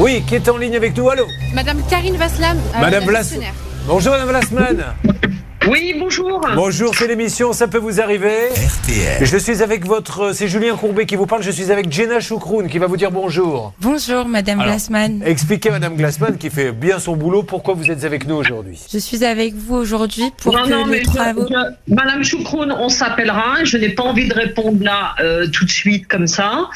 Oui, qui est en ligne avec nous Allô Madame Karine Vaslam. euh, Madame la Vlas-. Bonjour Madame Vlasman. Oui, bonjour. Bonjour, c'est l'émission, ça peut vous arriver RTL. Je suis avec votre... C'est Julien Courbet qui vous parle, je suis avec Jenna Choukroun qui va vous dire bonjour. Bonjour Madame Alors, Glassman. Expliquez à Madame Glassman qui fait bien son boulot pourquoi vous êtes avec nous aujourd'hui. Je suis avec vous aujourd'hui pour non, que non, mais je- travaux. je- Madame Choucroune, on s'appellera. Je n'ai pas envie de répondre là euh, tout de suite comme ça.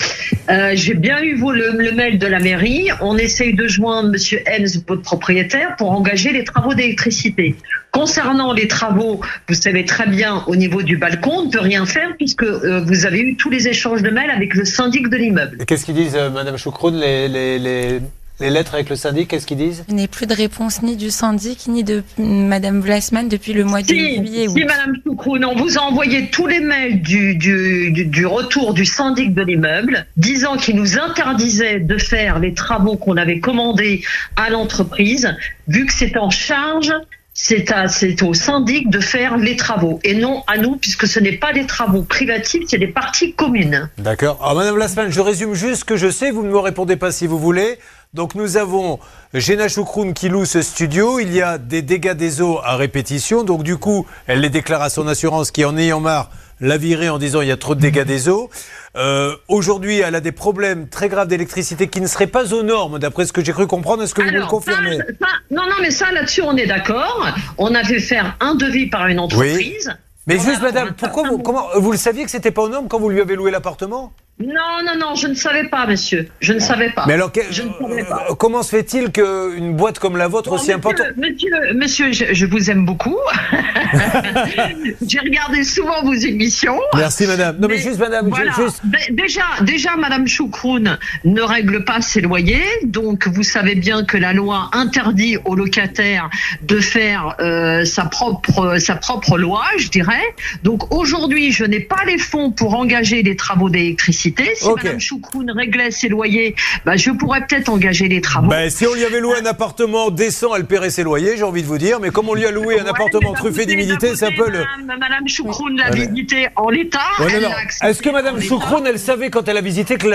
Euh, J'ai bien eu vous, le, le mail de la mairie. On essaye de joindre Monsieur Hens, votre propriétaire, pour engager les travaux d'électricité. Concernant les travaux, vous savez très bien, au niveau du balcon, on ne peut rien faire puisque euh, vous avez eu tous les échanges de mails avec le syndic de l'immeuble. Et Qu'est-ce qu'ils disent euh, Madame Choukroun, les, les, les, les lettres avec le syndic, qu'est-ce qu'ils disent? Je n'ai plus de réponse ni du syndic ni de Madame Glassman depuis le mois de Si, juillet. si Madame Choucroune, on vous a envoyé tous les mails du, du, du, du retour du syndic de l'immeuble, disant qu'il nous interdisait de faire les travaux qu'on avait commandés à l'entreprise, vu que c'est en charge. C'est au syndic de faire les travaux et non à nous puisque ce n'est pas des travaux privatifs, c'est des parties communes. D'accord. Alors, Madame Lasman, je résume juste ce que je sais, vous ne me répondez pas si vous voulez. Donc, nous avons Géna Choukroun qui loue ce studio. Il y a des dégâts des eaux à répétition. Donc, du coup, elle les déclare à son assurance qui, en ayant marre, l'a virée en disant il y a trop de dégâts des eaux. Euh, Aujourd'hui, elle a des problèmes très graves d'électricité qui ne seraient pas aux normes, d'après ce que j'ai cru comprendre. Est-ce que vous me le Alors, confirmez? ça- ça- non, non, mais ça, là-dessus, on est d'accord. On a fait faire un devis par une entreprise. Mais On juste, a- madame, pourquoi vous, comment, vous le saviez que c'était pas aux normes quand vous lui avez loué l'appartement? Non, non, non, je ne savais pas, monsieur. Je ne savais pas. Mais alors, que- Je ne savais pas. euh, comment se fait-il qu'une boîte comme la vôtre, Bon, aussi importante. Monsieur, monsieur, je, je vous aime beaucoup. J'ai regardé souvent vos émissions. Merci, madame. Non, mais, juste, madame, Voilà. juste. Dé- Déjà, déjà, Madame Choucroune ne règle pas ses loyers, donc vous savez bien que la loi interdit aux locataires de faire euh, sa propre sa propre loi, je dirais. Donc aujourd'hui, je n'ai pas les fonds pour engager les travaux d'électricité. Si. Madame Choucroune réglait ses loyers, bah, je pourrais peut-être engager les travaux. Ben, si on lui avait loué un appartement décent, elle paierait ses loyers, j'ai envie de vous dire. Mais comme on lui a loué un Ouais, appartement truffé côté- d'humidité, d'un c'est un côté, peu le. Madame, Choucroune l'a visité en l'état. Ouais, Est-ce que Madame l'état. Choucroune, elle savait quand elle a visité que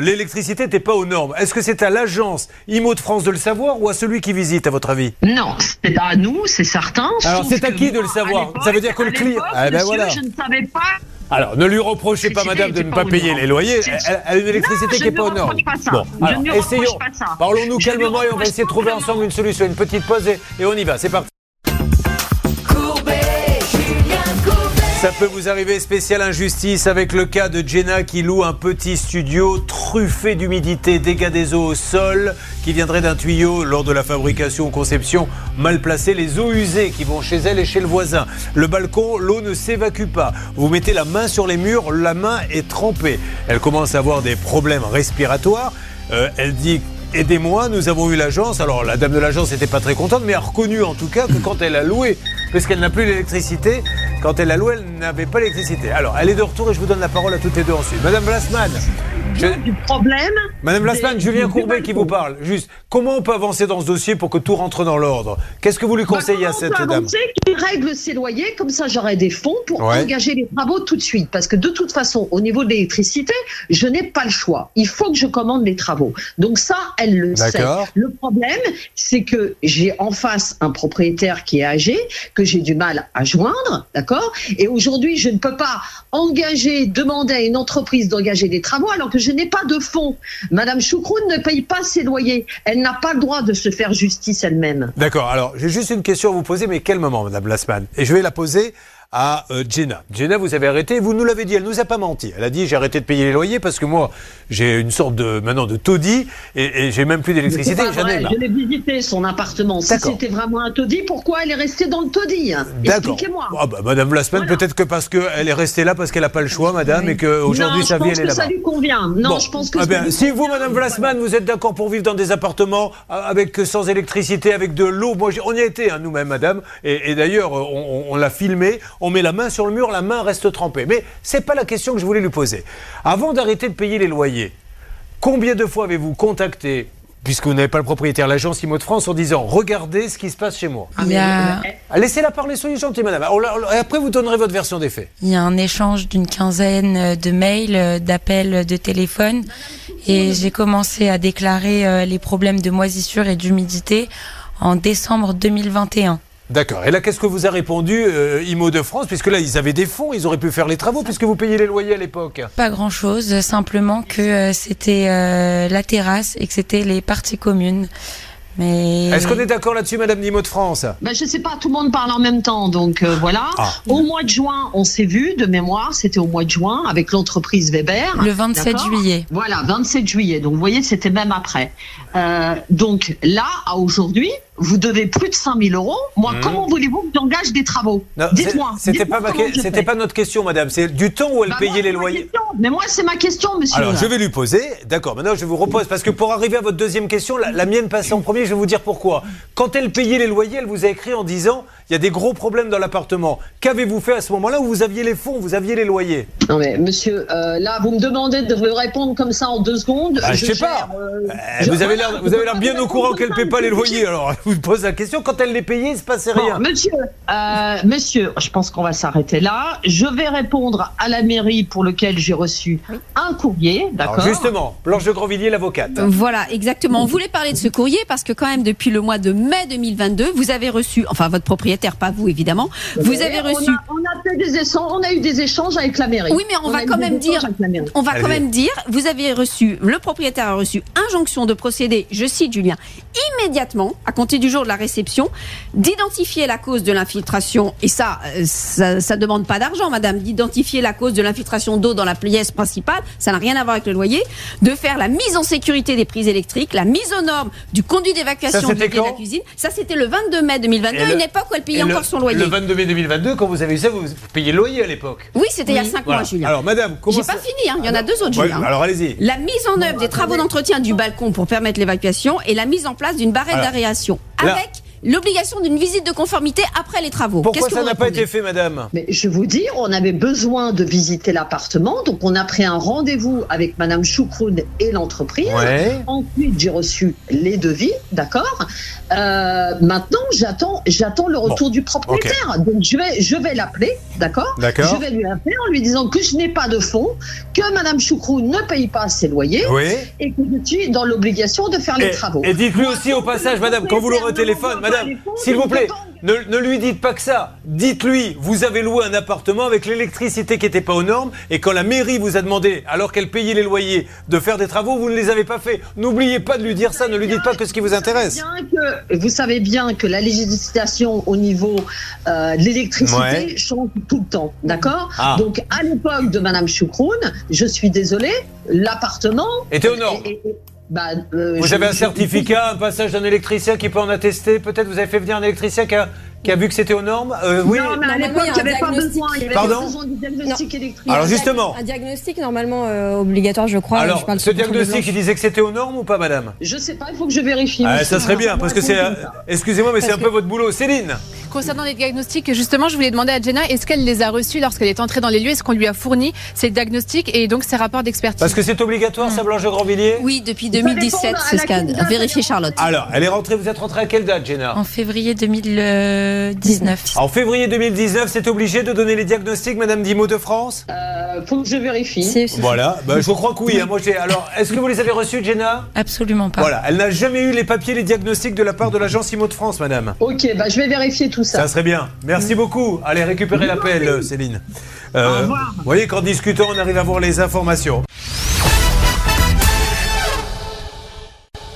l'électricité n'était pas aux normes? Est-ce que c'est à l'agence IMO de France de le savoir ou à celui qui visite, à votre avis? Non, c'est à nous, c'est certain. Alors, c'est à qui de le savoir? Ça veut dire que le client- Ah, ben voilà. Je ne savais pas. Alors, ne lui reprochez pas, madame, de ne pas payer les loyers. Elle, a une électricité Non, qui n'est ne pas aux normes. pas ça. Bon, alors, essayons. Parlons-nous calmement et on va essayer de trouver ensemble une solution. Une petite pause et, et on y va. C'est parti. Ça peut vous arriver spécial injustice avec le cas de Jenna qui loue un petit studio truffé d'humidité, dégâts des eaux au sol qui viendrait d'un tuyau lors de la fabrication ou conception mal placé, les eaux usées qui vont chez elle et chez le voisin. Le balcon, l'eau ne s'évacue pas. Vous mettez la main sur les murs, la main est trempée. Elle commence à avoir des problèmes respiratoires. Euh, elle dit Aidez-moi, nous avons eu l'agence. Alors la dame de l'agence n'était pas très contente, mais a reconnu en tout cas que quand elle a loué, parce qu'elle n'a plus l'électricité, quand elle a loué, elle n'avait pas l'électricité. Alors elle est de retour et je vous donne la parole à toutes les deux ensuite. Madame Blasman, je- Du problème. Madame Blasman, des- Julien Courbet qui vous parle. Juste, comment on peut avancer dans ce dossier pour que tout rentre dans l'ordre? Qu'est-ce que vous lui conseillez à Bah, cette comment on peut dame? Qu'il règle ses loyers, comme ça j'aurai des fonds pour Ouais. engager les travaux tout de suite. Parce que de toute façon, au niveau de l'électricité, je n'ai pas le choix. Il faut que je commande les travaux. Donc ça, elle le sait. Le problème, c'est que j'ai en face un propriétaire qui est âgé, que j'ai du mal à joindre, d'accord? Et aujourd'hui, je ne peux pas engager, demander à une entreprise d'engager des travaux alors que je n'ai pas de fonds. Madame Choucroune ne paye pas ses loyers. Elle n'a pas le droit de se faire justice elle-même. D'accord, alors j'ai juste une question à vous poser, mais quel moment, Madame Blasman Et je vais la poser à euh, Jenna. Jenna, vous avez arrêté, vous nous l'avez dit, elle nous a pas menti. Elle a dit j'ai arrêté de payer les loyers parce que moi j'ai une sorte de maintenant de taudis et, et j'ai même plus d'électricité. Je l'ai visité son appartement. Si c'était vraiment un taudis, pourquoi elle est restée dans le taudis D'accord. Expliquez-moi. Ah bah, Madame Blasman, Voilà. peut-être que parce qu'elle est restée là parce qu'elle n'a pas le choix, Madame, et qu'aujourd'hui sa je vie pense elle est que ça là-bas. lui convient. Non, Bon. je pense que Ah ben, si vous. Madame Blasman, vous êtes d'accord pour vivre dans des appartements euh, avec sans électricité, avec de l'eau, moi, on y a été hein, nous-mêmes, Madame, et, et d'ailleurs, euh, on, on l'a filmé. On met la main sur le mur, la main reste trempée. Mais c'est pas la question que je voulais lui poser. Avant d'arrêter de payer les loyers, combien de fois avez-vous contacté puisque vous n'avez pas le propriétaire, l'agence IMO de France, en disant regardez ce qui se passe chez moi. Ah, Il y a, Laissez-la parler, soyez gentil, madame. On la- Et après, vous donnerez votre version des faits. il y a un échange d'une quinzaine de mails, euh, d'appels, de téléphone. Et j'ai commencé à déclarer euh, les problèmes de moisissure et d'humidité en décembre 2021. D'accord. Et là, qu'est-ce que vous a répondu euh, IMO de France Puisque là, ils avaient des fonds, ils auraient pu faire les travaux, puisque vous payez les loyers à l'époque. Pas grand-chose, simplement que euh, c'était euh, la terrasse et que c'était les parties communes. Mais Est-ce qu'on est d'accord là-dessus, Madame Nimo de France? Ben, je sais pas, tout le monde parle en même temps, donc euh, voilà. Ah. Au mois de juin, on s'est vu de mémoire, c'était au mois de juin avec l'entreprise Weber. le 27 D'accord juillet. Voilà, 27 juillet. Donc vous voyez, c'était même après. Euh, donc là, à aujourd'hui, vous devez plus de 5000 euros. Moi, Mhm. comment voulez-vous que j'engage des travaux Dites-moi. C'était pas, ma c'était notre question, Madame. C'est du temps où elle Bah, payait moi, les loyers. question. Mais moi, c'est ma question, monsieur. Alors, je vais lui poser. D'accord, maintenant je vous repose. Parce que pour arriver à votre deuxième question, la, la mienne passait en premier, je vais vous dire pourquoi. Quand elle payait les loyers, elle vous a écrit en disant il y a des gros problèmes dans l'appartement. Qu'avez-vous fait à ce moment-là où vous aviez les fonds, vous aviez les loyers? Non mais monsieur, euh, là vous me demandez de vous répondre comme ça en deux secondes. Bah, je sais pas. gère, euh, Euh, je- Vous avez l'air je vous peux avez l'air pas bien au courant qu'elle comme paie pas les loyers. Alors, je vous pose la question. Quand elle les payait, il se passait Bon, rien. monsieur, euh, monsieur, je pense qu'on va s'arrêter là. Je vais répondre à la mairie pour lequel j'ai reçu un courrier, Alors, d'accord justement, Blanche de Grandvilliers, l'avocate. Voilà, exactement. On voulait parler de ce courrier parce que quand même depuis le mois de mai 2022, vous avez reçu, enfin votre propriétaire, pas vous évidemment, vous avez On reçu. a, on a fait des échanges, on a eu des échanges avec la mairie. Oui, mais on va quand même dire- avec la mairie. On va quand Allez. même dire, vous avez reçu, le propriétaire a reçu injonction de procéder, je cite Julien, immédiatement, à compter du jour de la réception, d'identifier la cause de l'infiltration, et ça, euh, ça, ça demande pas d'argent, madame, d'identifier la cause de l'infiltration d'eau dans la pièce principale, ça n'a rien à voir avec le loyer, de faire la mise en sécurité des prises électriques, la mise aux normes du conduit d'évacuation de la cuisine. Ça, c'était le 22 mai 2022, Et le- une époque où elle payait encore le, son loyer. Le 22 mai 2022, quand vous avez eu ça, vous payez le loyer à l'époque. Oui, c'était il y a Oui. 5 Voilà. mois, Julien. Alors, Madame, comment J'ai pas fini, hein. il y en a deux autres, Ouais, Julien. alors allez-y. La mise en œuvre des travaux d'entretien du balcon pour permettre l'évacuation et la mise en place d'une barrette d'aération avec l'obligation d'une visite de conformité après les travaux. Pourquoi ça n'a pas été fait, Madame? Mais je vous dis, on avait besoin de visiter l'appartement, donc on a pris un rendez-vous avec Madame Choucroune et l'entreprise. Ouais. Ensuite, j'ai reçu les devis, d'accord? Euh, maintenant, j'attends, j'attends le retour du propriétaire. Donc, je vais, je vais l'appeler, d'accord? D'accord. Je vais lui appeler en lui disant que je n'ai pas de fonds, que Madame Choucroune ne paye pas ses loyers Oui. et que je suis dans l'obligation de faire les Et, travaux. et dites-lui aussi au passage, madame, quand vous l'aurez au téléphone, madame, s'il vous plaît, ne, ne lui dites pas que ça. Dites-lui, vous avez loué un appartement avec l'électricité qui n'était pas aux normes, et quand la mairie vous a demandé, alors qu'elle payait les loyers, de faire des travaux, vous ne les avez pas fait. N'oubliez pas de lui dire ça, ne lui dites pas que ce qui vous intéresse. Bien que, vous savez bien que la législation au niveau euh, de l'électricité Ouais. change tout le temps, d'accord? Ah. Donc à l'époque de Madame Choucroune, je suis désolée, l'appartement Était aux normes. et- et- et- bah, euh, Vous je- avez un je- certificat, un passage d'un électricien qui peut en attester Peut-être vous avez fait venir un électricien qui a, qui a vu que c'était aux normes Euh, Oui. Non, mais à l'époque, il n'y avait pas diagnostic. besoin. Il y avait Pardon pas besoin du diagnostic électrique. Alors justement, Un diagnostic normalement euh, obligatoire, je crois. alors Je parle ce diagnostic, il disait que c'était aux normes ou pas, madame Je sais pas, il faut que je vérifie. Ah. Ça serait bien, parce que c'est. Excusez-moi, mais c'est un peu votre boulot. Céline Concernant les diagnostics, justement, je voulais demander à Jenna, est-ce qu'elle les a reçus lorsqu'elle est entrée dans les lieux? Est-ce qu'on lui a fourni ces diagnostics et donc ces rapports d'expertise? Parce que c'est obligatoire, ça, Blanche Grandvilliers? Oui, depuis Ça 2017, dépend c'est ce elle est Charlotte. Alors, elle est rentrée, vous êtes rentrée à quelle date, Jenna? En février 2019. En février 2019, c'est obligé de donner les diagnostics, Madame Dimo de France? Euh, faut que je vérifie. Voilà, bah, je crois que oui. hein. Moi. Alors, est-ce que vous les avez reçus, Jenna? Absolument pas. Voilà, elle n'a jamais eu les papiers, les diagnostics de la part de l'agence Imo de France, Madame. Ok, bah, je vais vérifier tout ça. Ça serait bien. Merci beaucoup. Allez, récupérez l'appel, Céline. Euh, Au revoir. vous voyez qu'en discutant, on arrive à voir les informations.